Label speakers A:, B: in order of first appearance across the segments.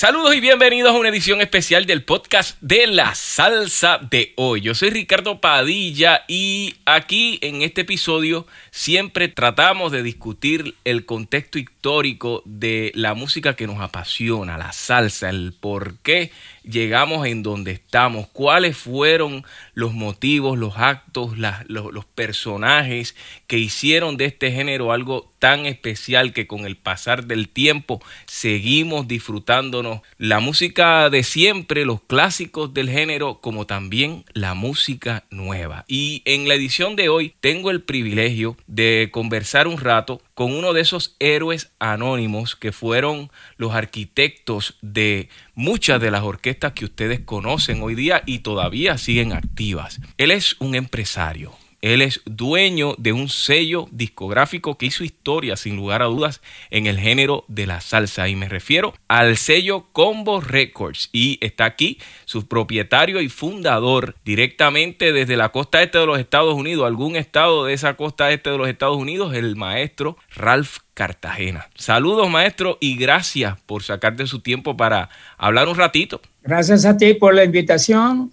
A: Saludos y bienvenidos a una edición especial del podcast de la salsa de hoy. Yo soy Ricardo Padilla y aquí en este episodio siempre tratamos de discutir el contexto histórico de la música que nos apasiona, la salsa, el por qué llegamos en donde estamos, cuáles fueron los motivos, los actos, los, personajes que hicieron de este género algo tan especial que con el pasar del tiempo seguimos disfrutándonos la música de siempre, los clásicos del género, como también la música nueva. Y en la edición de hoy tengo el privilegio de conversar un rato con uno de esos héroes anónimos que fueron los arquitectos de muchas de las orquestas que ustedes conocen hoy día y todavía siguen activas. Él es un empresario, él es dueño de un sello discográfico que hizo historia, sin lugar a dudas, en el género de la salsa. Y me refiero al sello Combo Records. Y está aquí su propietario y fundador directamente desde la costa este de los Estados Unidos, algún estado de esa costa este de los Estados Unidos, el maestro Ralph Cartagena. Saludos, maestro, y gracias por sacarte su tiempo para hablar un ratito.
B: Gracias a ti por la invitación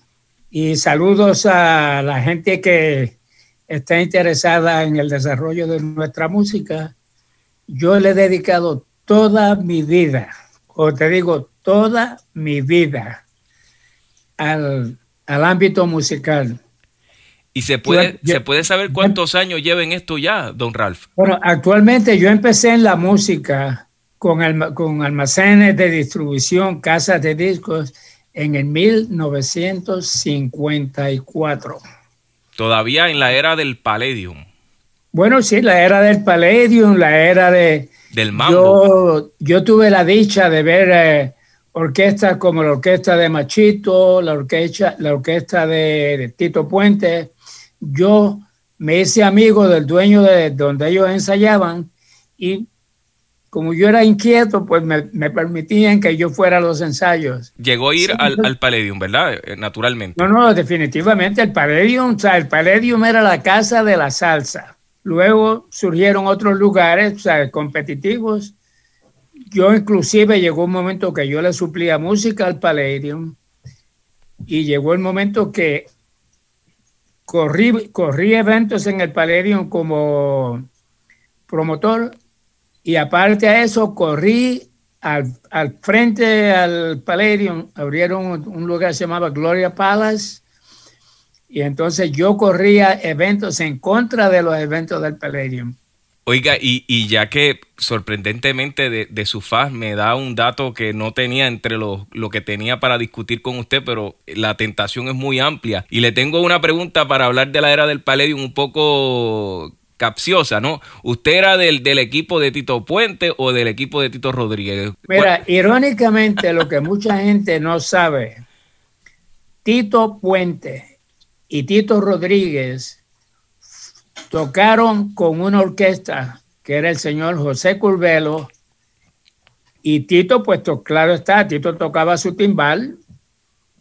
B: y saludos a la gente que está interesada en el desarrollo de nuestra música, yo le he dedicado toda mi vida, o te digo, toda mi vida al, ámbito musical.
A: ¿Y se puede, se puede saber cuántos años lleven esto ya, don Ralph?
B: Bueno, actualmente yo empecé en la música con, con almacenes de distribución, casas de discos, en el 1954.
A: Todavía en la era del Palladium.
B: Bueno, sí, la era del Palladium, la era de...
A: Del mambo.
B: Yo, tuve la dicha de ver eh, orquestas como la orquesta de Machito, la orquesta, la orquesta de, Tito Puente. Yo me hice amigo del dueño de donde ellos ensayaban y como yo era inquieto, pues me, permitían que yo fuera a los ensayos.
A: Llegó a ir al, al, Palladium, ¿verdad? Eh, naturalmente.
B: No, no, definitivamente el Palladium, o sea, el Palladium era la casa de la salsa. Luego surgieron otros lugares, o sea, competitivos. Yo inclusive llegó un momento que yo le suplía música al Palladium y llegó el momento que corrí, corrí eventos en el Palladium como promotor y aparte a eso, corrí al, frente al Palladium, abrieron un, lugar que se llamaba Gloria Palace, y entonces yo corría eventos en contra de los eventos del Palladium.
A: Oiga, y, ya que sorprendentemente de, su faz me da un dato que no tenía entre lo, lo que tenía para discutir con usted, pero la tentación es muy amplia. Y le tengo una pregunta para hablar de la era del Palladium un poco capciosa, ¿no? ¿Usted era del, del, equipo de Tito Puente o del equipo de Tito Rodríguez?
B: Mira, irónicamente lo que mucha gente no sabe, Tito Puente y Tito Rodríguez tocaron con una orquesta que era el señor José Curvelo y Tito, pues claro está, Tito tocaba su timbal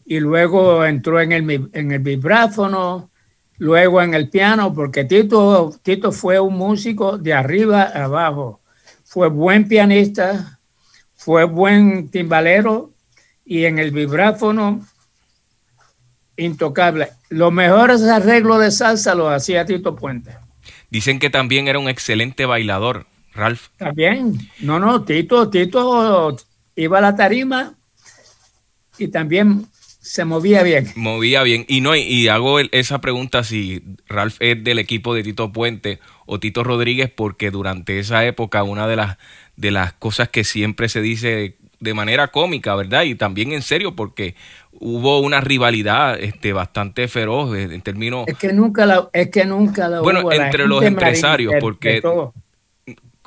B: y luego entró en el, en el vibráfono, luego en el piano, porque Tito, Tito fue un músico de arriba a abajo. Fue buen pianista, fue buen timbalero y en el vibráfono intocable. Los mejores arreglos de salsa los hacía Tito Puente.
A: Dicen que también era un excelente bailador, Ralph.
B: También. No, no, Tito, Tito iba a la tarima y también se movía bien.
A: Movía bien. Y no, y hago esa pregunta si Ralph es del equipo de Tito Puente o Tito Rodríguez, porque durante esa época una de las, de las cosas que siempre se dice de manera cómica, ¿verdad? Y también en serio, porque hubo una rivalidad este, bastante feroz en términos...
B: Es que nunca la, es que nunca la
A: Bueno, entre los empresarios, porque...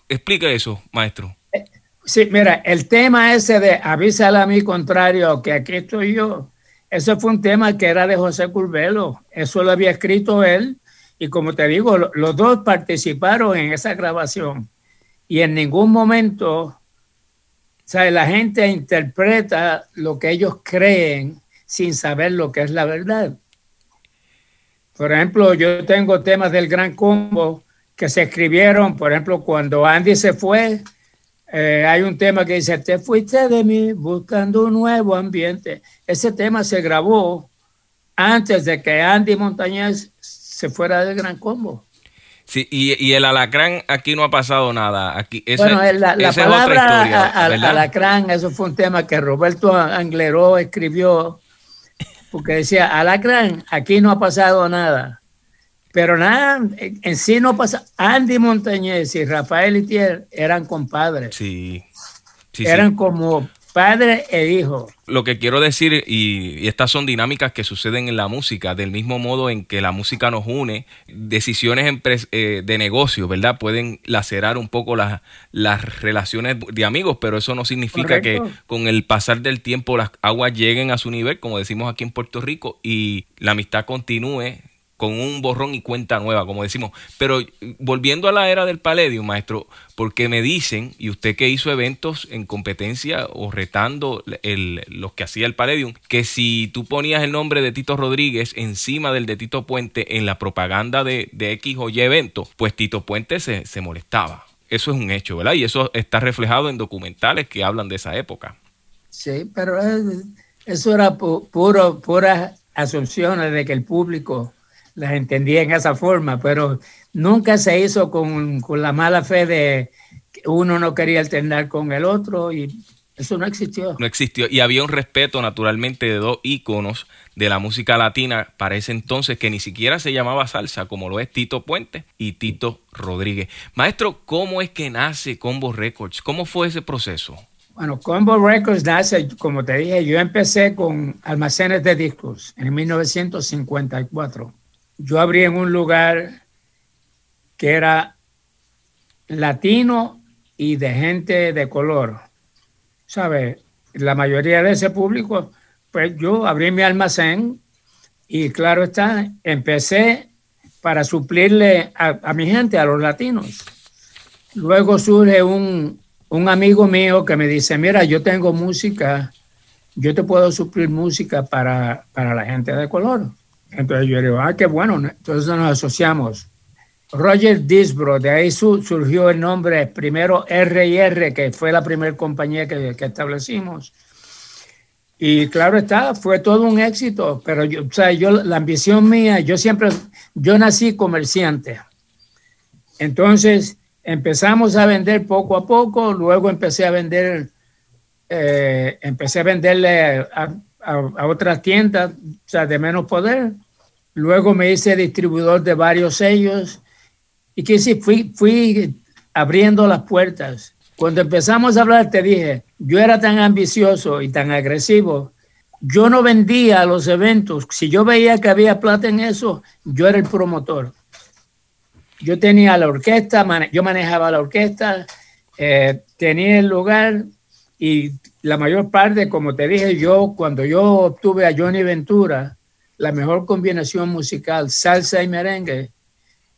A: Explica eso, maestro.
B: Eh, sí, mira, el tema ese de avísale a mi contrario que aquí estoy yo, ese fue un tema que era de José Curvelo, eso lo había escrito él y como te digo, los dos participaron en esa grabación y en ningún momento, ¿sabes? la gente interpreta lo que ellos creen sin saber lo que es la verdad. Por ejemplo, yo tengo temas del Gran Combo que se escribieron, por ejemplo, cuando Andy se fue, Eh, hay un tema que dice, te fuiste de mí buscando un nuevo ambiente. Ese tema se grabó antes de que Andy Montañez se fuera del Gran Combo.
A: Sí, y, el alacrán aquí no ha pasado nada. Aquí,
B: bueno, la, palabra alacrán, eso fue un tema que Roberto Angleró escribió, porque decía, alacrán, aquí no ha pasado nada. Pero nada, en sí no pasa. Andy Montañez y Rafael Itier eran compadres.
A: Sí.
B: sí eran como padre e hijo.
A: Lo que quiero decir, y, estas son dinámicas que suceden en la música, del mismo modo en que la música nos une, decisiones eh, de negocio, ¿verdad? Pueden lacerar un poco las, las relaciones de amigos, pero eso no significa que con el pasar del tiempo las aguas lleguen a su nivel, como decimos aquí en Puerto Rico, y la amistad continúe con un borrón y cuenta nueva, como decimos. Pero volviendo a la era del Palladium, maestro, porque me dicen, y usted que hizo eventos en competencia o retando los que hacía el Palladium, que si tú ponías el nombre de Tito Rodríguez encima del de Tito Puente en la propaganda de, X o Y evento, pues Tito Puente se, molestaba. Eso es un hecho, ¿verdad? Y eso está reflejado en documentales que hablan de esa época.
B: Sí, pero eso era puro, puras asunciones de que el público las entendía en esa forma, pero nunca se hizo con, la mala fe de que uno no quería alternar con el otro y eso no existió.
A: No existió. Y había un respeto naturalmente de dos íconos de la música latina para ese entonces que ni siquiera se llamaba salsa, como lo es Tito Puente y Tito Rodríguez. Maestro, ¿cómo es que nace Combo Records? ¿Cómo fue ese proceso?
B: Bueno, Combo Records nace, como te dije, yo empecé con almacenes de discos en 1954 yo abrí en un lugar que era latino y de gente de color. ¿Sabes? La mayoría de ese público, pues yo abrí mi almacén y claro está, empecé para suplirle a, mi gente, a los latinos. Luego surge un, un amigo mío que me dice, mira, yo tengo música, yo te puedo suplir música para, para la gente de color. Entonces yo digo, ah, qué bueno, entonces nos asociamos. Roger Disbro, de ahí surgió el nombre primero R&R, que fue la primera compañía que, que, establecimos. Y claro está, fue todo un éxito, pero yo, o sea, yo, la ambición mía, yo siempre, yo nací comerciante. Entonces empezamos a vender poco a poco, luego empecé a vender, eh, empecé a venderle a, a, otras tiendas, o sea, de menos poder. Luego me hice distribuidor de varios sellos y que sí, fui, fui abriendo las puertas. Cuando empezamos a hablar, te dije, yo era tan ambicioso y tan agresivo. Yo no vendía a los eventos. Si yo veía que había plata en eso, yo era el promotor. Yo tenía la orquesta, yo manejaba la orquesta, eh, tenía el lugar y la mayor parte, como te dije yo, cuando yo obtuve a Johnny Ventura, la mejor combinación musical, salsa y merengue,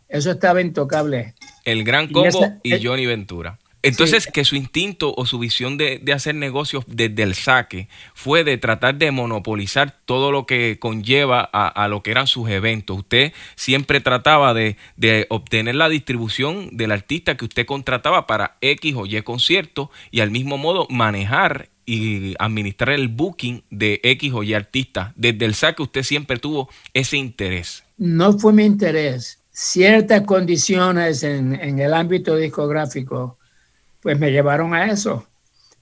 B: eso estaba intocable.
A: El Gran Combo y, Johnny Ventura. Entonces, que su instinto o su visión de, hacer negocios desde el saque fue de tratar de monopolizar todo lo que conlleva a, lo que eran sus eventos. Usted siempre trataba de, de, obtener la distribución del artista que usted contrataba para X o Y concierto y al mismo modo manejar y administrar el booking de X o Y artista. Desde el saque usted siempre tuvo ese interés.
B: No fue mi interés. Ciertas condiciones en, en el ámbito discográfico pues me llevaron a eso.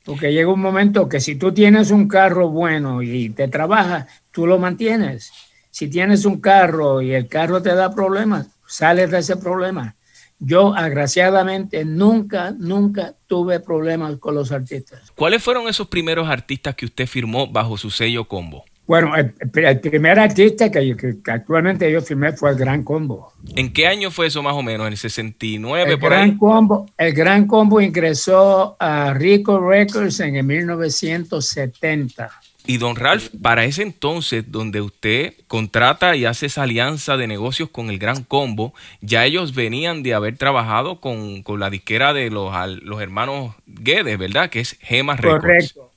B: Porque llega un momento que si tú tienes un carro bueno y te trabajas, tú lo mantienes. Si tienes un carro y el carro te da problemas, sales de ese problema. Yo, agraciadamente, nunca, nunca tuve problemas con los artistas.
A: ¿Cuáles fueron esos primeros artistas que usted firmó bajo su sello combo?
B: Bueno, el, primer artista que, actualmente yo firmé fue el Gran Combo.
A: ¿En qué año fue eso más o menos? ¿En el 69
B: el
A: por
B: Gran
A: ahí?
B: Combo, el Gran Combo ingresó a Rico Records en el 1970.
A: Y don Ralph, para ese entonces, donde usted contrata y hace esa alianza de negocios con el Gran Combo, ya ellos venían de haber trabajado con, la disquera de los, los hermanos Guedes, ¿verdad? Que es Gemas Records. Correcto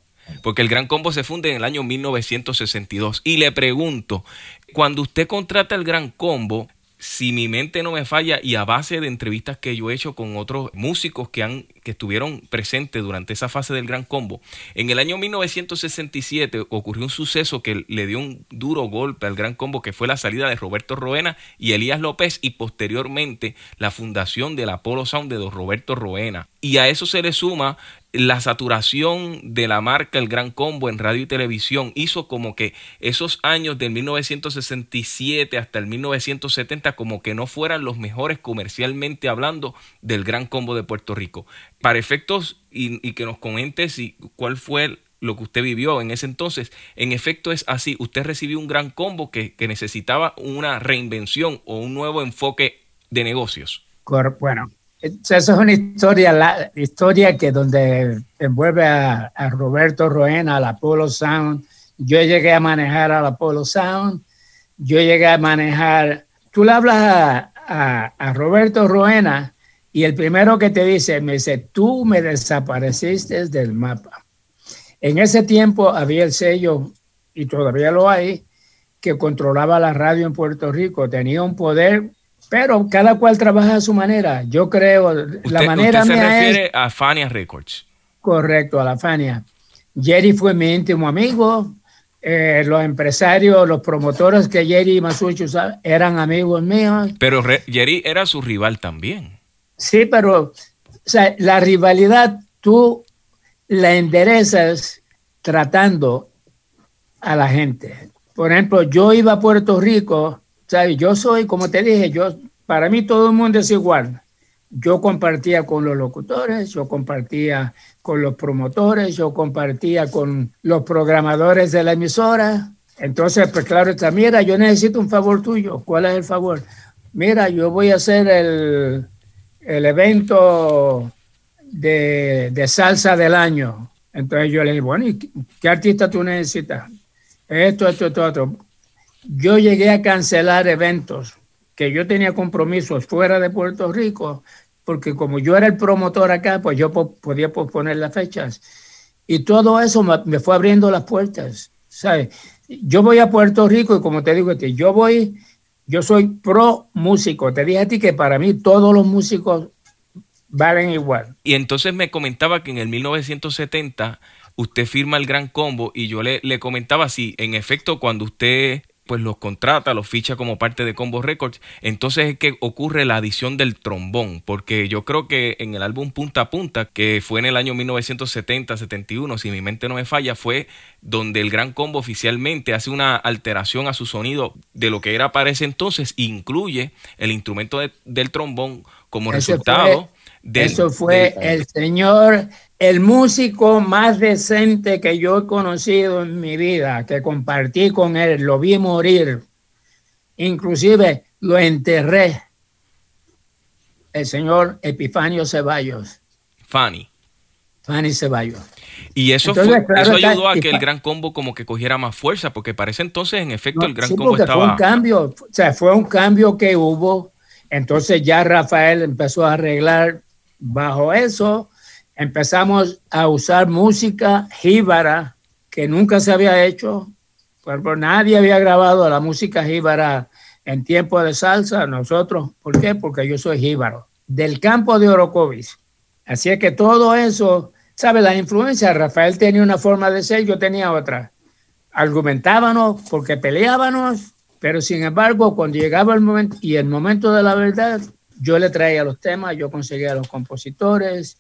A: porque el Gran Combo se funde en el año 1962. Y le pregunto, cuando usted contrata el Gran Combo, si mi mente no me falla y a base de entrevistas que yo he hecho con otros músicos que han que estuvieron presentes durante esa fase del Gran Combo, en el año 1967 ocurrió un suceso que le dio un duro golpe al Gran Combo que fue la salida de Roberto Roena y Elías López y posteriormente la fundación del Apollo Sound de don Roberto Roena. Y a eso se le suma la saturación de la marca El Gran Combo en radio y televisión hizo como que esos años del 1967 hasta el 1970 como que no fueran los mejores comercialmente hablando del Gran Combo de Puerto Rico. Para efectos y, que nos comente si, cuál fue lo que usted vivió en ese entonces, en efecto es así, usted recibió un gran combo que, que necesitaba una reinvención o un nuevo enfoque de negocios.
B: Bueno, esa es una historia, la historia que donde envuelve a, Roberto Roena, al Apollo Sound. Yo llegué a manejar al Apollo Sound. Yo llegué a manejar. Tú le hablas a, a, Roberto Roena y el primero que te dice, me dice, tú me desapareciste del mapa. En ese tiempo había el sello, y todavía lo hay, que controlaba la radio en Puerto Rico. Tenía un poder pero cada cual trabaja a su manera. Yo creo, la manera
A: usted se refiere a Fania Records.
B: Correcto, a la Fania. Jerry fue mi íntimo amigo. Eh, los empresarios, los promotores que Jerry y Masucho eran amigos míos.
A: Pero Jerry era su rival también.
B: Sí, pero la rivalidad tú la enderezas tratando a la gente. Por ejemplo, yo iba a Puerto Rico yo soy, como te dije, yo, para mí todo el mundo es igual. Yo compartía con los locutores, yo compartía con los promotores, yo compartía con los programadores de la emisora. Entonces, pues claro, está, mira, yo necesito un favor tuyo. ¿Cuál es el favor? Mira, yo voy a hacer el, el evento de, de, salsa del año. Entonces yo le dije, bueno, ¿y qué artista tú necesitas? Esto, esto, esto, otro yo llegué a cancelar eventos que yo tenía compromisos fuera de Puerto Rico, porque como yo era el promotor acá, pues yo podía posponer las fechas. Y todo eso me fue abriendo las puertas. ¿sabes? Yo voy a Puerto Rico y como te digo, yo voy, yo soy pro músico. Te dije a ti que para mí todos los músicos valen igual.
A: Y entonces me comentaba que en el 1970 usted firma el Gran Combo y yo le, le comentaba si en efecto cuando usted pues los contrata, los ficha como parte de Combo Records, entonces es que ocurre la adición del trombón, porque yo creo que en el álbum Punta a Punta, que fue en el año 1970-71, si mi mente no me falla, fue donde el Gran Combo oficialmente hace una alteración a su sonido de lo que era para ese entonces, incluye el instrumento del trombón como resultado.
B: de eso fue el señor el músico más decente que yo he conocido en mi vida, que compartí con él, lo vi morir, inclusive lo enterré, el señor Epifanio Ceballos.
A: Fanny.
B: Fanny Ceballos.
A: Y eso, eso ayudó a que el Gran Combo como que cogiera más fuerza, porque parece entonces, en efecto, el Gran Combo estaba...
B: Fue un cambio, o sea, fue un cambio que hubo. Entonces ya Rafael empezó a arreglar bajo eso empezamos a usar música jíbara que nunca se había hecho. Por, nadie había grabado la música jíbara en tiempo de salsa. Nosotros, ¿por qué? Porque yo soy jíbaro, del campo de Orocovis. Así es que todo eso, ¿sabe? La influencia, Rafael tenía una forma de ser, yo tenía otra. Argumentábamos porque peleábamos, pero sin embargo, cuando llegaba el momento, y el momento de la verdad, yo le traía los temas, yo conseguía los compositores,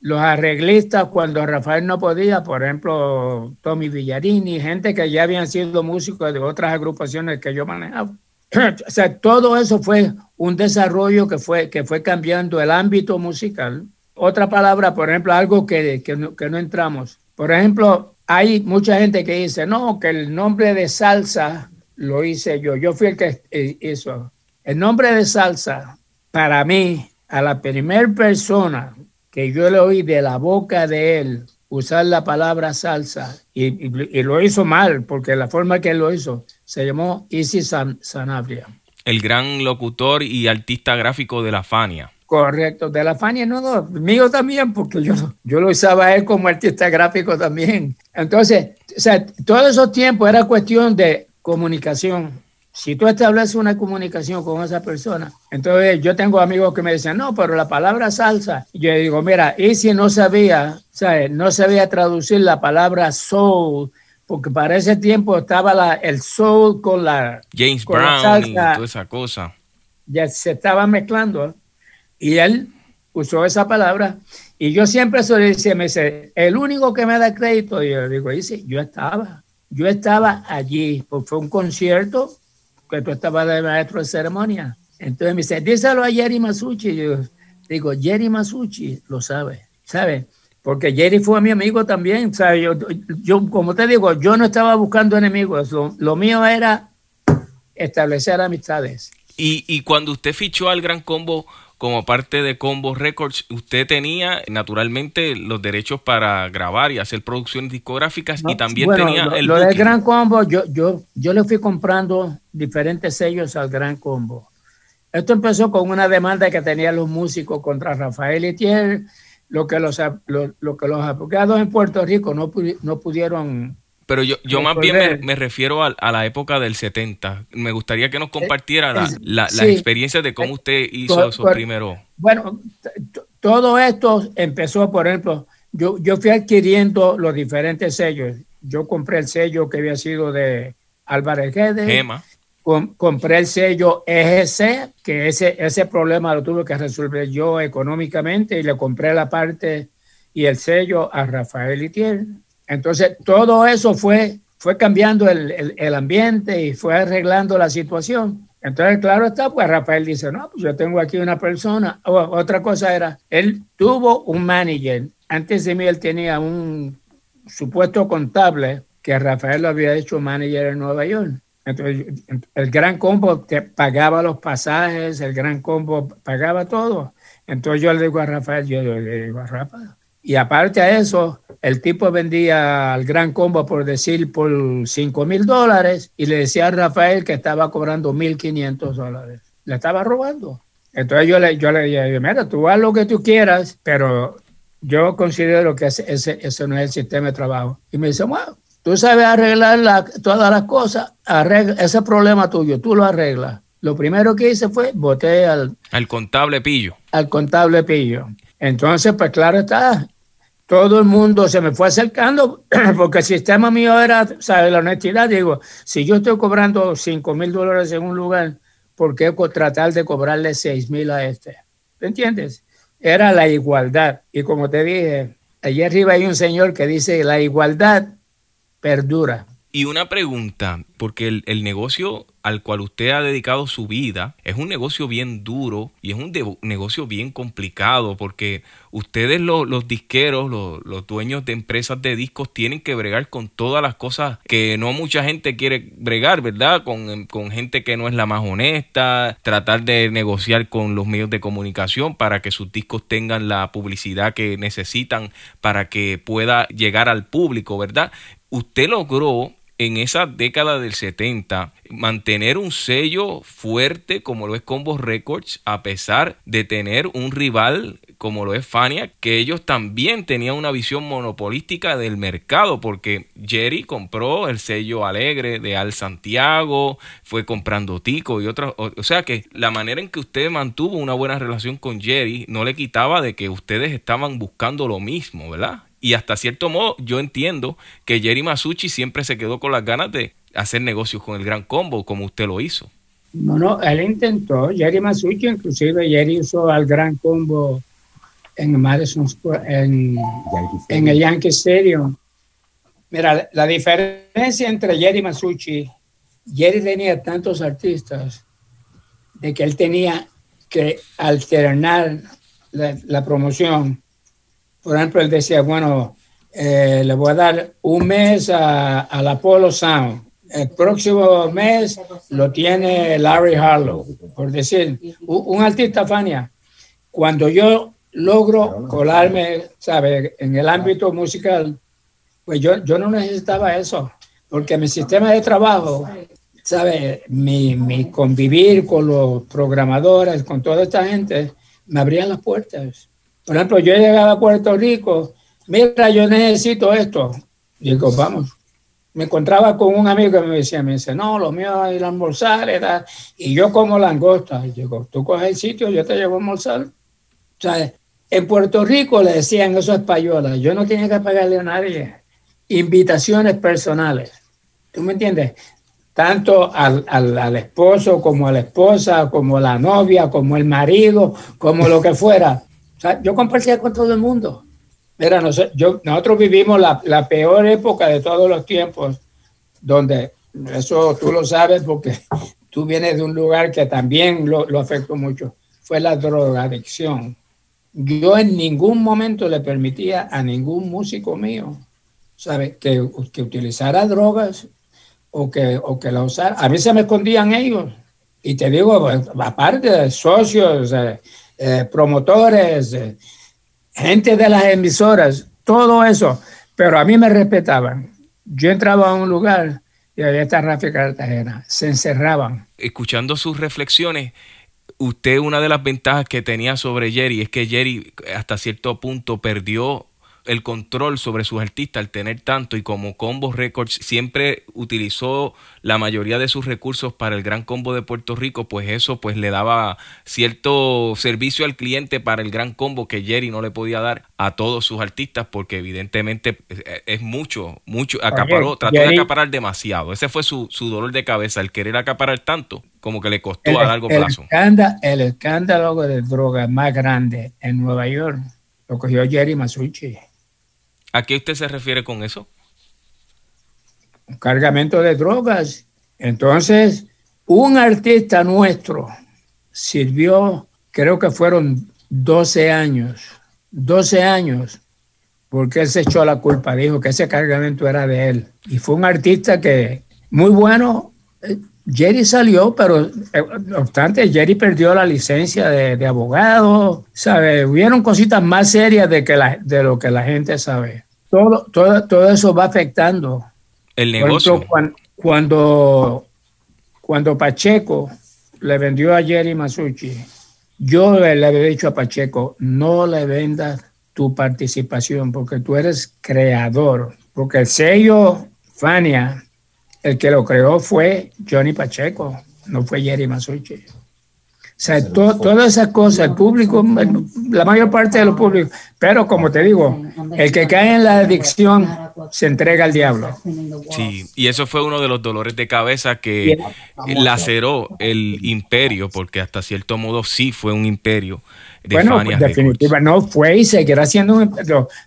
B: los arreglistas cuando Rafael no podía, por ejemplo, Tommy Villarini, gente que ya habían sido músicos de otras agrupaciones que yo manejaba. o sea, todo eso fue un desarrollo que fue, que fue cambiando el ámbito musical. Otra palabra, por ejemplo, algo que, que, no, que no entramos. Por ejemplo, hay mucha gente que dice, no, que el nombre de salsa lo hice yo. Yo fui el que hizo. El nombre de salsa, para mí, a la primera persona que yo le oí de la boca de él usar la palabra salsa y, lo hizo mal, porque la forma que él lo hizo se llamó Easy Sanabria.
A: El gran locutor y artista gráfico de la Fania.
B: Correcto, de la Fania, no, no, mío también, porque yo, yo lo usaba él como artista gráfico también. Entonces, o sea, todos esos tiempos era cuestión de comunicación. Si tú estableces una comunicación con esa persona, entonces yo tengo amigos que me dicen, no, pero la palabra salsa, yo digo, mira, y si no sabía, ¿sabes? no sabía traducir la palabra soul, porque para ese tiempo estaba la, el soul con la
A: James Brown y toda esa cosa.
B: Ya se estaba mezclando y él usó esa palabra y yo siempre se decía, me dice, el único que me da crédito, y yo digo, dice, yo estaba, yo estaba allí, pues fue un concierto que tú estabas de maestro de ceremonia. Entonces me dice, díselo a Jerry Masucci. yo digo, Jerry Masucci lo sabe, ¿sabe? Porque Jerry fue mi amigo también, ¿sabe? Yo, yo como te digo, yo no estaba buscando enemigos, lo, mío era establecer amistades.
A: Y, y cuando usted fichó al Gran Combo, como parte de Combo Records, usted tenía naturalmente los derechos para grabar y hacer producciones discográficas y también tenía
B: el. Lo del Gran Combo, yo, yo, yo le fui comprando diferentes sellos al Gran Combo. Esto empezó con una demanda que tenían los músicos contra Rafael Itier, lo que los, lo, que los abogados en Puerto Rico no, no pudieron
A: pero yo, yo más bien me, refiero a, la época del 70. Me gustaría que nos compartiera la, la, experiencia de cómo usted hizo eso primero.
B: Bueno, todo esto empezó, por ejemplo, yo, yo fui adquiriendo los diferentes sellos. Yo compré el sello que había sido de Álvarez Guedes. Gema. compré el sello EGC, que ese, ese problema lo tuve que resolver yo económicamente y le compré la parte y el sello a Rafael Itier entonces, todo eso fue, fue cambiando el, el, ambiente y fue arreglando la situación. Entonces, claro está, pues Rafael dice, no, pues yo tengo aquí una persona. otra cosa era, él tuvo un manager. Antes de mí él tenía un supuesto contable que Rafael lo había hecho manager en Nueva York. Entonces, el Gran Combo te pagaba los pasajes, el Gran Combo pagaba todo. Entonces yo le digo a Rafael, yo le digo a Rafael, y aparte a eso, el tipo vendía al Gran Combo, por decir, por 5 mil dólares y le decía a Rafael que estaba cobrando 1.500 dólares. Le estaba robando. Entonces yo le, yo le dije, mira, tú haz lo que tú quieras, pero yo considero que ese, ese, no es el sistema de trabajo. Y me dice, bueno, tú sabes arreglar todas las cosas, arregla, ese problema tuyo, tú lo arreglas. Lo primero que hice fue boté al...
A: Al contable pillo.
B: Al contable pillo. Entonces, pues claro está, todo el mundo se me fue acercando porque el sistema mío era, ¿sabes? La honestidad, digo, si yo estoy cobrando 5 mil dólares en un lugar, ¿por qué tratar de cobrarle 6 mil a este? ¿Me entiendes? Era la igualdad. Y como te dije, allí arriba hay un señor que dice, la igualdad perdura.
A: Y una pregunta, porque el, negocio al cual usted ha dedicado su vida es un negocio bien duro y es un negocio bien complicado porque ustedes los, disqueros, los, dueños de empresas de discos tienen que bregar con todas las cosas que no mucha gente quiere bregar, ¿verdad? Con, con gente que no es la más honesta, tratar de negociar con los medios de comunicación para que sus discos tengan la publicidad que necesitan para que pueda llegar al público, ¿verdad? Usted logró en esa década del 70 mantener un sello fuerte como lo es Combo Records a pesar de tener un rival como lo es Fania que ellos también tenían una visión monopolística del mercado porque Jerry compró el sello Alegre de Al Santiago fue comprando Tico y otras o, sea que la manera en que usted mantuvo una buena relación con Jerry no le quitaba de que ustedes estaban buscando lo mismo ¿verdad? Y hasta cierto modo yo entiendo que Jerry Masucci siempre se quedó con las ganas de hacer negocios con el Gran Combo como usted lo hizo.
B: No, no, él intentó, Jerry Masucci, inclusive Jerry usó al Gran Combo en Madison en, en el Yankee Stadium. Mira, la diferencia entre Jerry Masucci, Jerry tenía tantos artistas de que él tenía que alternar la promoción por ejemplo, él decía, bueno, eh, le voy a dar un mes al Apollo Sound. El próximo mes lo tiene Larry Harlow, por decir, un, artista Fania. Cuando yo logro colarme, ¿sabe? En el ámbito musical, pues yo, yo no necesitaba eso, porque mi sistema de trabajo, ¿sabe? Mi, mi convivir con los programadores, con toda esta gente, me abrían las puertas. Por ejemplo, yo he llegado a Puerto Rico, mira, yo necesito esto. Digo, vamos. me encontraba con un amigo que me decía, me dice, no, lo mío es ir a almorzar, y yo como langosta. Y digo, tú coges el sitio, yo te llevo a almorzar. O sea, en Puerto Rico le decían eso a españolas, yo no tenía que pagarle a nadie invitaciones personales. ¿Tú me entiendes? Tanto al, al, esposo como a la esposa, como la novia, como el marido, como lo que fuera. O sea, yo compartía con todo el mundo. Mira, yo, nosotros vivimos la, la, peor época de todos los tiempos, donde eso tú lo sabes porque tú vienes de un lugar que también lo, lo afectó mucho, fue la drogadicción. Yo en ningún momento le permitía a ningún músico mío, ¿sabe? Que, que utilizara drogas o que, o que la usara. A mí se me escondían ellos. Y te digo, pues, aparte de socios, eh, eh, promotores, eh, gente de las emisoras, todo eso, pero a mí me respetaban. Yo entraba a un lugar y había esta Rafa Cartagena, se encerraban.
A: Escuchando sus reflexiones, usted una de las ventajas que tenía sobre Jerry es que Jerry hasta cierto punto perdió el control sobre sus artistas al tener tanto y como Combo Records siempre utilizó la mayoría de sus recursos para el Gran Combo de Puerto Rico, pues eso pues le daba cierto servicio al cliente para el Gran Combo que Jerry no le podía dar a todos sus artistas porque evidentemente es mucho, mucho, acaparó, trató de acaparar demasiado. Ese fue su, su, dolor de cabeza, el querer acaparar tanto como que le costó a largo plazo.
B: el escándalo de drogas más grande en Nueva York lo cogió Jerry Masucci.
A: ¿A qué usted se refiere con eso?
B: Un cargamento de drogas. Entonces, un artista nuestro sirvió, creo que fueron 12 años, 12 años, porque él se echó la culpa, dijo que ese cargamento era de él. Y fue un artista que, muy bueno, eh, Jerry salió, pero eh, no obstante, Jerry perdió la licencia de, abogado, ¿sabe? Hubieron cositas más serias de, que la, de lo que la gente sabe. Todo, todo, todo eso va afectando.
A: El negocio.
B: Cuando, cuando, Pacheco le vendió a Jerry Masucci, yo le, le había dicho a Pacheco, no le vendas tu participación porque tú eres creador, porque el sello Fania el que lo creó fue Johnny Pacheco, no fue Jerry Masucci. O sea, todas esas cosas, el público, la mayor parte de los públicos, pero como te digo, el que cae en la adicción se entrega al diablo.
A: Sí, y eso fue uno de los dolores de cabeza que laceró el imperio, porque hasta cierto modo sí fue un imperio.
B: De bueno, definitivamente no fue y seguirá siendo un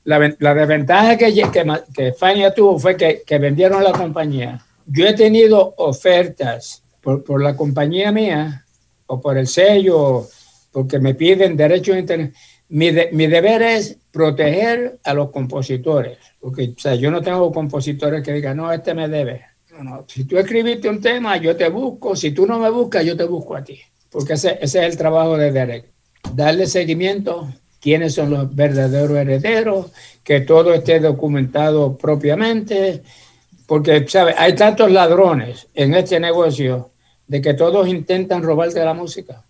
B: la, la desventaja que, que, que Fania tuvo fue que, que vendieron la compañía yo he tenido ofertas por, la compañía mía o por el sello, porque me piden derechos de internet. Mi, mi deber es proteger a los compositores, porque o sea, yo no tengo compositores que digan, no, este me debe. No, Si tú escribiste un tema, yo te busco. Si tú no me buscas, yo te busco a ti. Porque ese, ese es el trabajo de Derek. Darle seguimiento, quiénes son los verdaderos herederos, que todo esté documentado propiamente, porque, ¿sabe? Hay tantos ladrones en este negocio de que todos intentan robarte la música.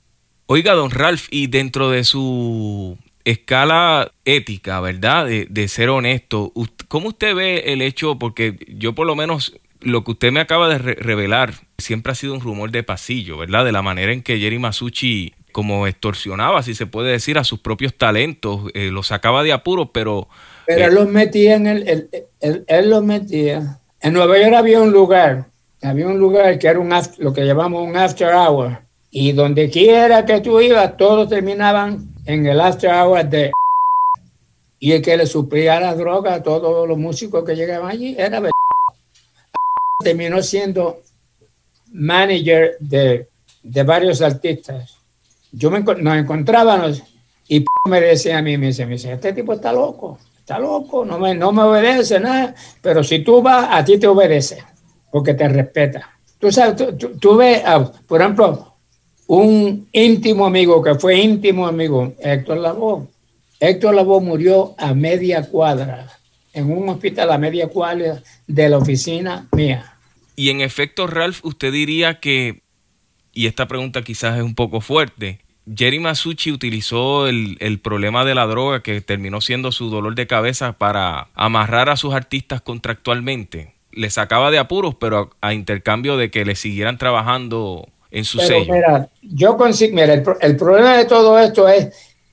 A: Oiga, don Ralph, y dentro de su escala ética, ¿verdad? De, ser honesto, ¿cómo usted ve el hecho? Porque yo por lo menos lo que usted me acaba de revelar siempre ha sido un rumor de pasillo, ¿verdad? De la manera en que Jerry Masucci como extorsionaba, si se puede decir, a sus propios talentos, eh, los sacaba de apuros, pero...
B: Pero él eh, los metía en el... Él, él los metía en Nueva York había un lugar, había un lugar que era un lo que llamamos un after hour, y donde quiera que tú ibas, todos terminaban en el after hour de y el que le suplía la droga a todos los músicos que llegaban allí era terminó siendo manager de, de varios artistas. Yo me, nos encontrábamos y me decía a mí, me dice, me dice, este tipo está loco está loco, no me, no me obedece nada, pero si tú vas, a ti te obedece, porque te respeta. Tú sabes, tú, ves, ah, por ejemplo, un íntimo amigo que fue íntimo amigo, Héctor Lavoe. Héctor Lavoe murió a media cuadra, en un hospital a media cuadra de la oficina mía.
A: Y en efecto, Ralph, usted diría que, y esta pregunta quizás es un poco fuerte, Jerry Masucci utilizó el, problema de la droga que terminó siendo su dolor de cabeza para amarrar a sus artistas contractualmente. le sacaba de apuros, pero a, intercambio de que le siguieran trabajando en su sello.
B: Mira, yo consigo, mira, el, problema de todo esto es,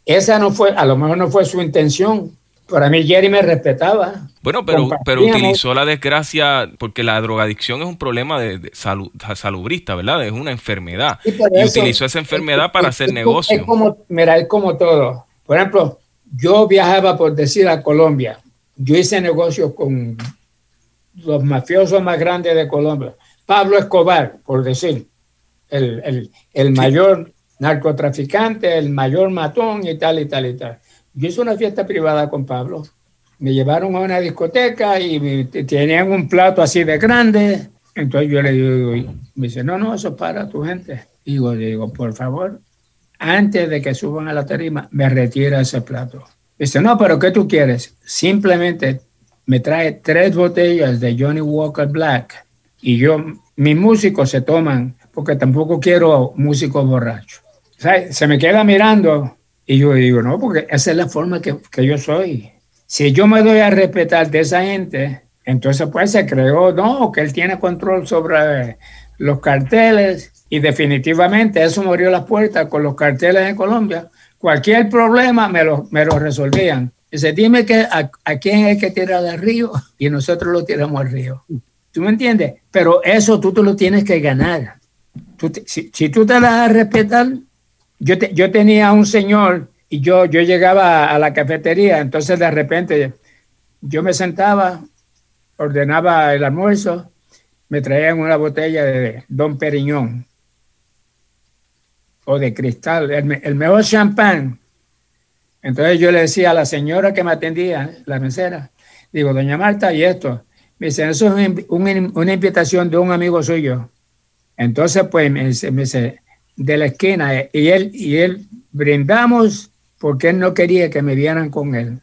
B: esa no fue, a lo mejor no fue su intención. Para mí Jerry me respetaba.
A: Bueno, pero, pero utilizó la desgracia, porque la drogadicción es un problema de, salud, salubrista, ¿verdad? Es una enfermedad. Y, utilizó esa enfermedad para hacer negocio.
B: Es como, mira, es como todo. Por ejemplo, yo viajaba, por decir, a Colombia. Yo hice negocios con los mafiosos más grandes de Colombia. Pablo Escobar, por decir, el, mayor narcotraficante, el mayor matón y tal y tal y tal. Yo hice una fiesta privada con Pablo. Me llevaron a una discoteca y tenían un plato así de grande. Entonces yo le digo, me dice, no, no, eso es para tu gente. Y digo, digo, por favor, antes de que suban a la tarima, me retira ese plato. Dice, no, pero ¿qué tú quieres? Simplemente me trae tres botellas de Johnny Walker Black y yo, mis músicos se toman, porque tampoco quiero músicos borrachos. se me queda mirando y yo digo, no, porque esa es la forma que, que yo soy. Si yo me doy a respetar de esa gente, entonces pues se creó, no, que él tiene control sobre los carteles y definitivamente eso murió las puertas con los carteles en Colombia. Cualquier problema me lo, me lo resolvían. Dice, dime que a, quién es que tira del río y nosotros lo tiramos al río. ¿Tú me entiendes? Pero eso tú te lo tienes que ganar. si, tú te das a respetar, yo, yo tenía un señor y yo, yo llegaba a la cafetería, entonces de repente yo me sentaba, ordenaba el almuerzo, me traían una botella de Don Periñón o de cristal, el, mejor champán. Entonces yo le decía a la señora que me atendía, la mesera, digo, doña Marta, ¿y esto? Me dice, eso es una invitación de un amigo suyo. Entonces, pues, me dice, de la esquina, y él, y él brindamos porque él no quería que me vieran con él.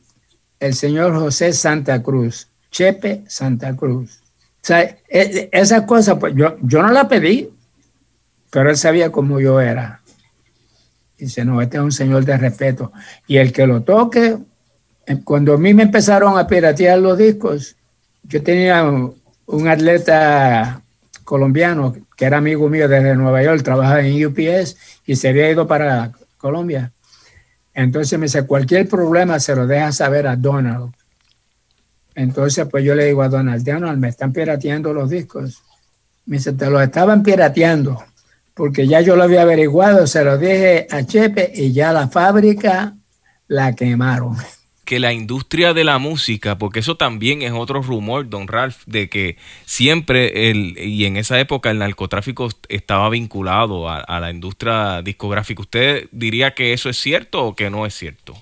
B: El señor José Santa Cruz, Chepe Santa Cruz. O sea, e, e, esas cosas, pues yo, yo no la pedí, pero él sabía cómo yo era. Dice, no, este es un señor de respeto. Y el que lo toque, eh, cuando a mí me empezaron a piratear los discos, yo tenía un, atleta colombiano que era amigo mío desde Nueva York, trabajaba en UPS y se había ido para Colombia. Entonces me dice, cualquier problema se lo deja saber a Donald. Entonces, pues yo le digo a Donald, Donald, me están pirateando los discos. Me dice, te los estaban pirateando porque ya yo lo había averiguado, se lo dije a Chepe y ya la fábrica la quemaron.
A: Que la industria de la música, porque eso también es otro rumor, don Ralph, de que siempre, el, y en esa época el narcotráfico estaba vinculado a, la industria discográfica. ¿Usted diría que eso es cierto o que no es cierto?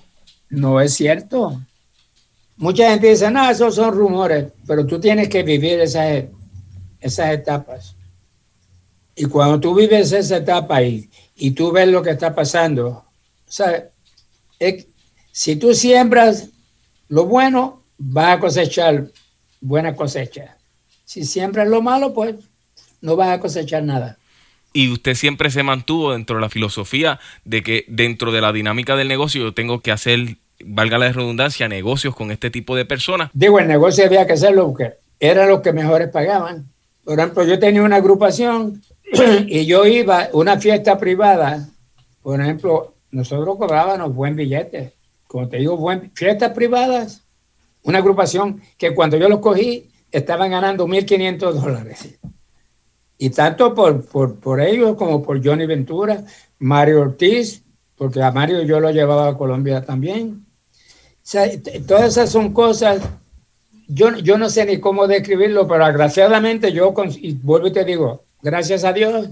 B: No es cierto. Mucha gente dice, no, esos son rumores, pero tú tienes que vivir esas, esas etapas. Y cuando tú vives esa etapa y, y tú ves lo que está pasando, o sea, si tú siembras lo bueno, vas a cosechar buena cosecha. Si siembras lo malo, pues no vas a cosechar nada.
A: Y usted siempre se mantuvo dentro de la filosofía de que dentro de la dinámica del negocio yo tengo que hacer, valga la redundancia, negocios con este tipo de personas.
B: Digo, el negocio había que hacerlo porque era lo que mejores pagaban. Por ejemplo, yo tenía una agrupación y yo iba a una fiesta privada, por ejemplo, nosotros cobrábamos buen billete, como te digo, buen, fiestas privadas, una agrupación que cuando yo los cogí estaban ganando 1.500 dólares. Y tanto por, por, por, ellos como por Johnny Ventura, Mario Ortiz, porque a Mario yo lo llevaba a Colombia también. O sea, todas esas son cosas, yo, yo no sé ni cómo describirlo, pero agraciadamente yo, y vuelvo y te digo, gracias a Dios,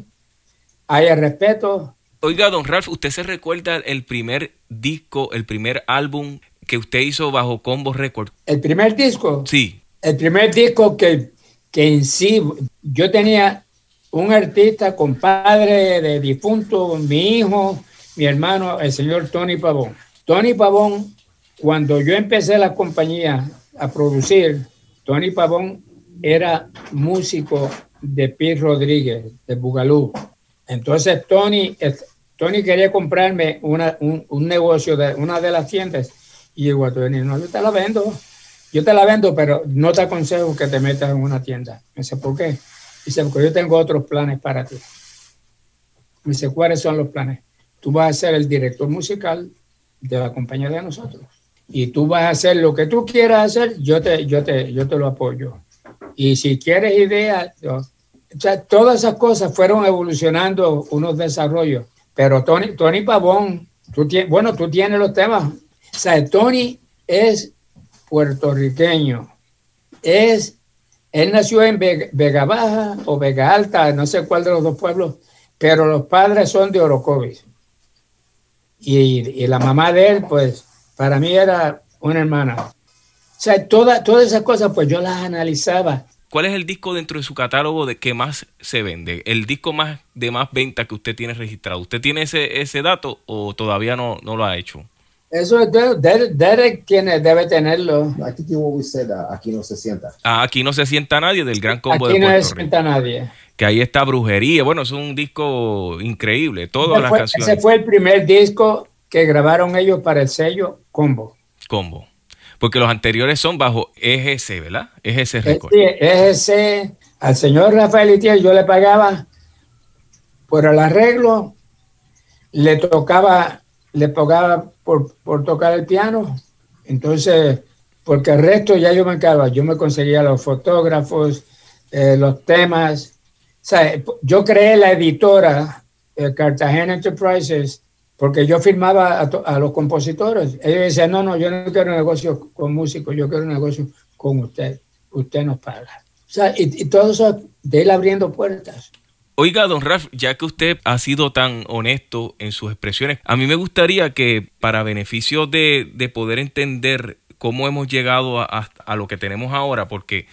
B: hay el respeto.
A: Oiga, don Ralph, ¿usted se recuerda el primer disco, el primer álbum que usted hizo bajo Combo Records?
B: ¿El primer disco?
A: Sí.
B: El primer disco que, que en sí, yo tenía un artista, compadre de difunto, mi hijo, mi hermano, el señor Tony Pavón. Tony Pavón, cuando yo empecé la compañía a producir, Tony Pavón era músico de Pete Rodríguez, de Bugalú. Entonces Tony, Tony quería comprarme una, un, negocio de una de las tiendas y digo a Tony, no, yo te la vendo. yo te la vendo, pero no te aconsejo que te metas en una tienda. Me dice, ¿por qué? Dice, porque yo tengo otros planes para ti. Me dice, ¿cuáles son los planes? Tú vas a ser el director musical de la compañía de nosotros. Y tú vas a hacer lo que tú quieras hacer, yo te, yo te, yo te lo apoyo. Y si quieres ideas, o sea, todas esas cosas fueron evolucionando unos desarrollos. Pero Tony, Tony Pavón, tú bueno, tú tienes los temas. O sea, Tony es puertorriqueño. Es, él nació en Vega, Baja o Vega Alta, no sé cuál de los dos pueblos, pero los padres son de Orocovis. Y, la mamá de él, pues, para mí era una hermana. O sea, toda, todas esas cosas, pues yo las analizaba
A: ¿Cuál es el disco dentro de su catálogo de que más se vende? El disco más de más venta que usted tiene registrado. ¿Usted tiene ese, ese dato o todavía no, no lo ha hecho?
B: Eso es Derek, quien debe tenerlo.
C: Aquí aquí no se sienta.
A: Ah, aquí no se sienta nadie del gran combo
B: aquí de Puerto no se sienta nadie.
A: Que ahí está Brujería. Bueno, es un disco increíble. Todas las canciones.
B: Ese fue el primer disco que grabaron ellos para el sello Combo.
A: Combo. Porque los anteriores son bajo EGC, ¿verdad? EGC
B: Record. Sí, EGC. Al señor Rafael Itiel yo le pagaba por el arreglo, le tocaba, le pagaba por, tocar el piano. Entonces, porque el resto ya yo me encargaba, yo me conseguía los fotógrafos, eh, los temas. O sea, yo creé la editora de Cartagena Enterprises porque yo firmaba a, los compositores. Ellos decían, no, no, yo no quiero negocio con músicos, yo quiero negocio con usted. Usted nos paga. O sea, y, todo eso de él abriendo puertas.
A: Oiga, don Ralph, ya que usted ha sido tan honesto en sus expresiones, a mí me gustaría que para beneficio de, de poder entender cómo hemos llegado a, a, lo que tenemos ahora, porque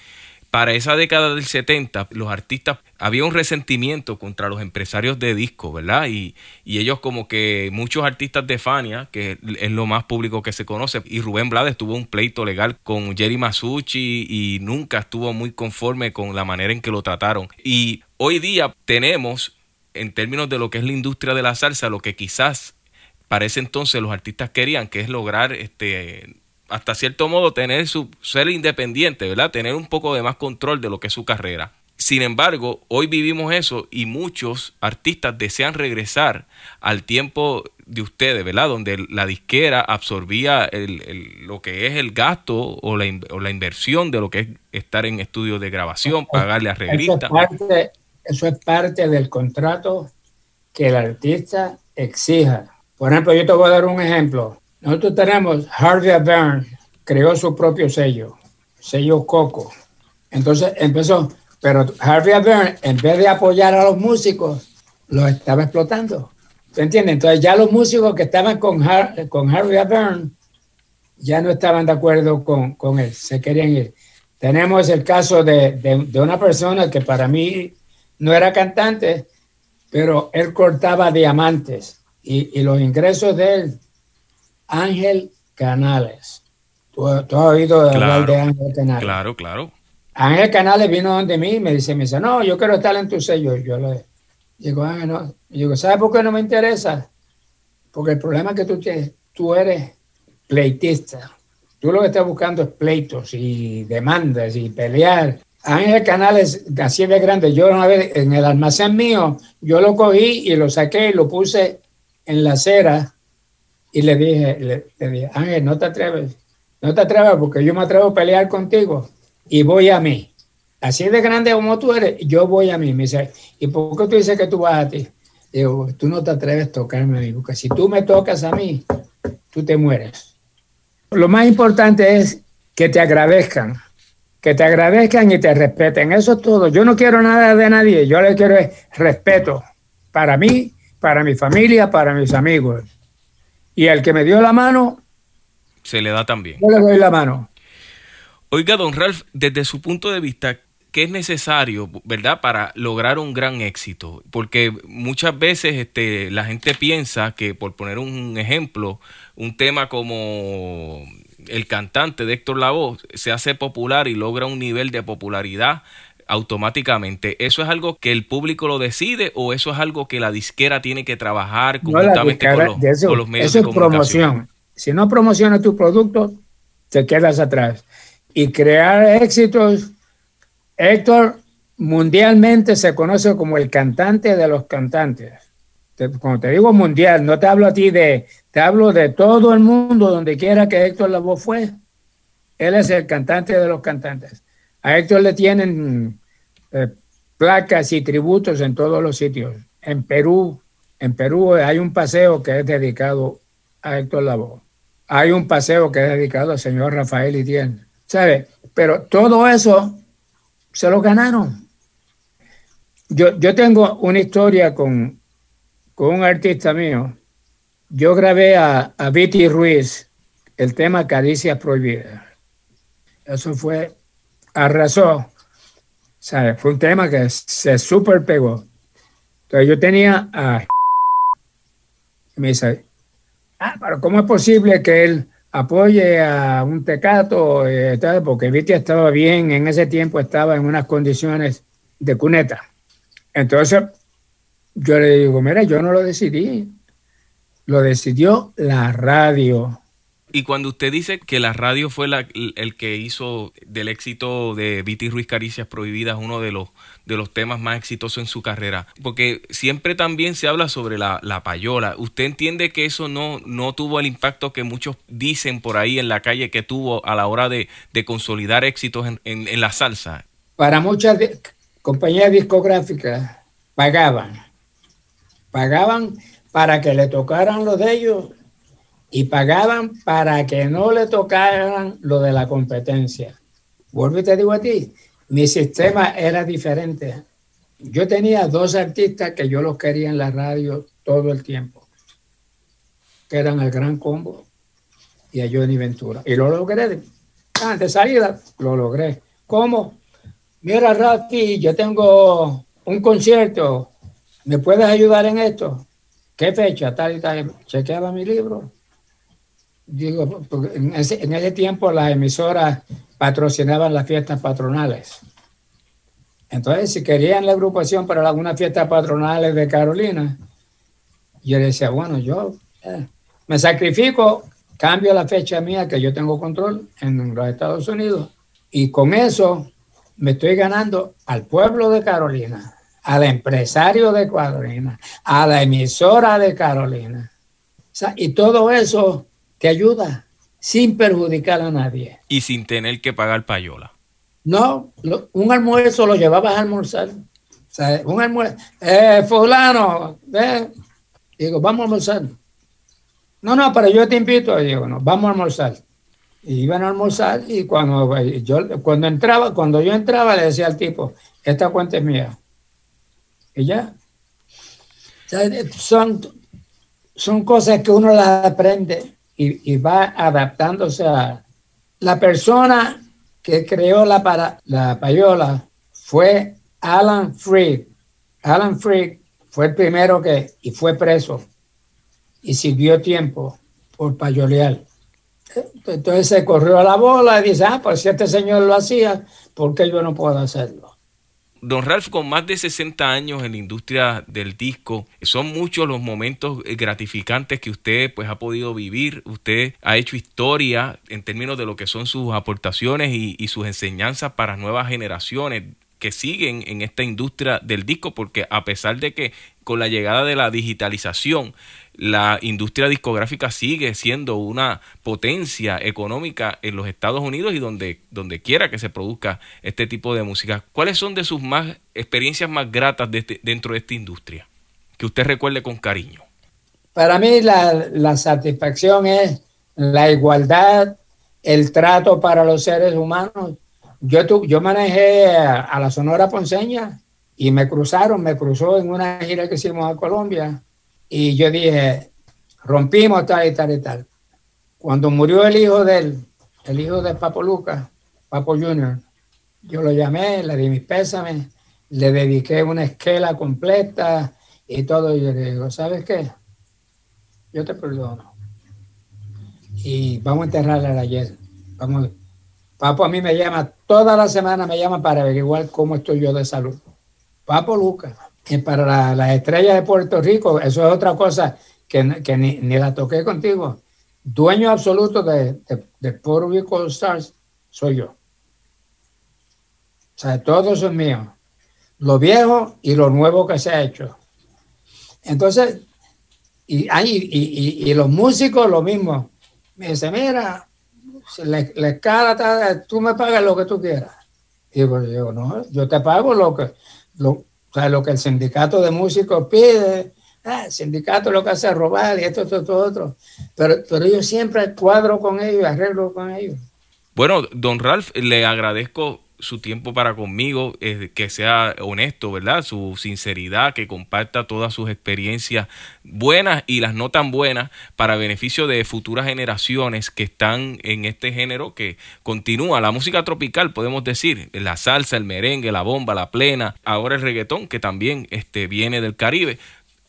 A: para esa década del 70, los artistas, había un resentimiento contra los empresarios de disco, ¿verdad? Y, ellos como que muchos artistas de Fania, que es lo más público que se conoce, y Rubén Blades tuvo un pleito legal con Jerry Masucci y nunca estuvo muy conforme con la manera en que lo trataron. Y hoy día tenemos, en términos de lo que es la industria de la salsa, lo que quizás para ese entonces los artistas querían, que es lograr este hasta cierto modo tener su ser independiente, ¿verdad? Tener un poco de más control de lo que es su carrera. Sin embargo, hoy vivimos eso y muchos artistas desean regresar al tiempo de ustedes, ¿verdad? Donde la disquera absorbía lo que es el gasto o la, o la, inversión de lo que es estar en estudios de grabación, pagarle a reglistas.
B: eso es parte del contrato que el artista exija. Por ejemplo, yo te voy a dar un ejemplo. Nosotros tenemos Harvey Byrne, creó su propio sello, sello Coco. Entonces empezó, pero Harvey Byrne, en vez de apoyar a los músicos, los estaba explotando. ¿Se entiende? Entonces ya los músicos que estaban con, con Harvey Byrne ya no estaban de acuerdo con, con, él, se querían ir. Tenemos el caso de, de, una persona que para mí no era cantante, pero él cortaba diamantes y, y los ingresos de él Ángel Canales. ¿Tú, has oído hablar de Ángel Canales?
A: Claro, claro.
B: Ángel Canales vino donde mí y me dice, me dice, no, yo quiero estar en tu sello. Yo le digo, Ángel, no. digo, ¿sabes por qué no me interesa? Porque el problema es que tú, tienes, tú eres pleitista. Tú lo que estás buscando es pleitos y demandas y pelear. Ángel Canales, así de grande, yo una vez en el almacén mío, yo lo cogí y lo saqué y lo puse en la acera y le dije, le, dije, Ángel, no te atreves, no te atreves porque yo me atrevo a pelear contigo y voy a mí. Así de grande como tú eres, yo voy a mí. Me dice, ¿y por qué tú dices que tú vas a ti? Digo, tú no te atreves a tocarme a mí, porque si tú me tocas a mí, tú te mueres. Lo más importante es que te agradezcan, que te agradezcan y te respeten. Eso es todo. Yo no quiero nada de nadie, yo le quiero respeto para mí, para mi familia, para mis amigos. Y al que me dio la mano,
A: se le da también.
B: Yo le doy la mano.
A: Oiga, don Ralph, desde su punto de vista, ¿qué es necesario, verdad, para lograr un gran éxito? Porque muchas veces este, la gente piensa que, por poner un ejemplo, un tema como el cantante de Héctor Lavoe se hace popular y logra un nivel de popularidad automáticamente. ¿Eso es algo que el público lo decide o eso es algo que la disquera tiene que trabajar conjuntamente con, los, medios
B: eso es promoción. Si no promocionas tu producto, te quedas atrás. y crear éxitos. Héctor mundialmente se conoce como el cantante de los cantantes. Cuando te digo mundial, no te hablo a ti de, te hablo de todo el mundo, donde quiera que Héctor Lavoe fue. Él es el cantante de los cantantes. A Héctor le tienen eh, placas y tributos en todos los sitios. En Perú, en Perú hay un paseo que es dedicado a Héctor Lavoe. Hay un paseo que es dedicado al señor Rafael Itiel. ¿Sabe? Pero todo eso se lo ganaron. Yo, yo tengo una historia con, con un artista mío. Yo grabé a, a Viti Ruiz el tema Caricias Prohibidas. Eso fue, arrasó. ¿Sabe? Fue un tema que se super pegó. Entonces yo tenía a... Me dice, ah, pero ¿cómo es posible que él apoye a un tecato? Eh, porque Viti estaba bien, en ese tiempo estaba en unas condiciones de cuneta. Entonces yo le digo, mira, yo no lo decidí, lo decidió la radio.
A: Y cuando usted dice que la radio fue la, el que hizo del éxito de Viti Ruiz Caricias Prohibidas uno de los, de los temas más exitosos en su carrera, porque siempre también se habla sobre la, la payola. ¿Usted entiende que eso no, no tuvo el impacto que muchos dicen por ahí en la calle que tuvo a la hora de, de consolidar éxitos en, en, en, la salsa?
B: Para muchas compañías discográficas pagaban, pagaban para que le tocaran lo de ellos y pagaban para que no le tocaran lo de la competencia. Vuelvo y te digo a ti, mi sistema era diferente. Yo tenía dos artistas que yo los quería en la radio todo el tiempo, que eran el Gran Combo y a Johnny Ventura. Y lo logré. Antes de salida, lo logré. ¿Cómo? Mira, Rafi, yo tengo un concierto. ¿Me puedes ayudar en esto? ¿Qué fecha? Tal y tal. Chequeaba mi libro digo, en ese, en tiempo las emisoras patrocinaban las fiestas patronales. Entonces, si querían la agrupación para algunas fiestas patronales de Carolina, yo decía, bueno, yo eh, me sacrifico, cambio la fecha mía, que yo tengo control en los Estados Unidos, y con eso me estoy ganando al pueblo de Carolina, al empresario de Carolina, a la emisora de Carolina. O sea, y todo eso te ayuda sin perjudicar a nadie.
A: Y sin tener que pagar payola.
B: No, un almuerzo lo llevabas a almorzar. O sea, un almuerzo, eh, fulano, eh. digo, vamos a almorzar. No, no, pero yo te invito, digo, no, vamos a almorzar. Y iban a almorzar y cuando yo cuando entraba, cuando yo entraba le decía al tipo, esta cuenta es mía. Y ya. O sea, son, son cosas que uno las aprende y, va adaptándose a la persona que creó la, para, la payola fue Alan Freed. Alan Freed fue el primero que y fue preso y sirvió tiempo por payolear. Entonces se corrió a la bola y dice, ah, pues si este señor lo hacía, ¿por qué yo no puedo hacerlo?
A: Don Ralph, con más de 60 años en la industria del disco, son muchos los momentos eh, gratificantes que usted pues ha podido vivir. Usted ha hecho historia en términos de lo que son sus aportaciones y, y sus enseñanzas para nuevas generaciones que siguen en esta industria del disco, porque a pesar de que con la llegada de la digitalización, la industria discográfica sigue siendo una potencia económica en los Estados Unidos y donde, donde quiera que se produzca este tipo de música. ¿Cuáles son de sus más experiencias más gratas este, dentro de esta industria? Que usted recuerde con cariño.
B: Para mí la, la satisfacción es la igualdad, el trato para los seres humanos yo, yo manejé a, la Sonora Ponceña y me cruzaron, me cruzó en una gira que hicimos a Colombia y yo dije, rompimos tal y tal y tal. Cuando murió el hijo de él, el hijo de Papo Lucas, Papo Junior, yo lo llamé, le di mis pésames, le dediqué una esquela completa y todo. Y yo le digo, ¿sabes qué? Yo te perdono. Y vamos a enterrarle ayer. Vamos, Papo a mí me llama, toda la semana me llama para averiguar cómo estoy yo de salud. Papo Lucas. Y para las estrellas de Puerto Rico, eso es otra cosa que, ni, la toqué contigo. Dueño absoluto de, de, Puerto Rico Stars soy yo. sea, todos son míos. Lo viejo y lo nuevo que se ha hecho. Entonces, y, y, y, los músicos lo mismo. Me dice, mira, la, la escala, tú me pagas lo que tú quieras. Y yo digo, no, yo te pago lo que, lo, o sea, lo que el sindicato de músicos pide. Ah, el sindicato lo que hace es robar y esto, esto, esto, otro. Pero, pero yo siempre cuadro con ellos, arreglo con ellos.
A: Bueno, don Ralph, le agradezco su tiempo para conmigo, que sea honesto, ¿verdad? Su sinceridad, que comparta todas sus experiencias buenas y las no tan buenas para beneficio de futuras generaciones que están en este género que continúa. La música tropical, podemos decir, la salsa, el merengue, la bomba, la plena, ahora el reggaetón, que también este, viene del Caribe.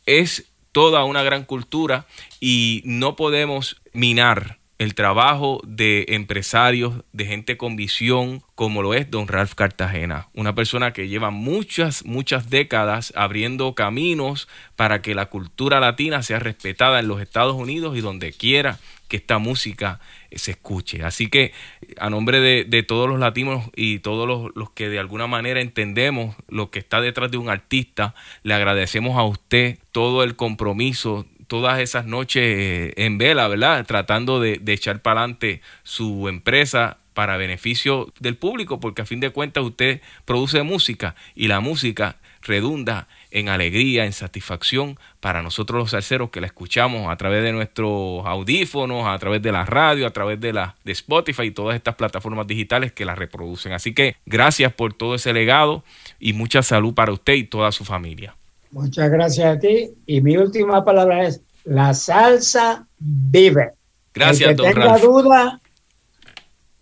A: Es toda una gran cultura y no podemos minar el trabajo de empresarios, de gente con visión, como lo es don Ralph Cartagena, una persona que lleva muchas, muchas décadas abriendo caminos para que la cultura latina sea respetada en los Estados Unidos y donde quiera que esta música se escuche. Así que a nombre de, todos los latinos y todos los, que de alguna manera entendemos lo que está detrás de un artista, le agradecemos a usted todo el compromiso, todas esas noches eh, en vela, ¿verdad? Tratando de, echar para adelante su empresa para beneficio del público, porque a fin de cuentas usted produce música y la música redunda en alegría, en satisfacción para nosotros los salseros que la escuchamos a través de nuestros audífonos, a través de la radio, a través de la de Spotify y todas estas plataformas digitales que la reproducen. Así que gracias por todo ese legado y mucha salud para usted y toda su familia.
B: Muchas gracias a ti. Y mi última palabra es, la salsa vive.
A: Gracias,
B: El que tenga duda,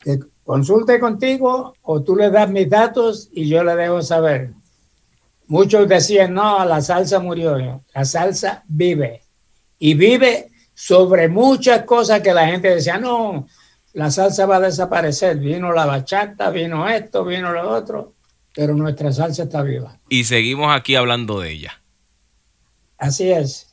B: que consulte contigo o tú le das mis datos y yo le dejo saber. Muchos decían, no, la salsa murió. La salsa vive. Y vive sobre muchas cosas que la gente decía, no, la salsa va a desaparecer. Vino la bachata, vino esto, vino lo otro, pero nuestra salsa está viva.
A: Y seguimos aquí hablando de ella.
B: Así es.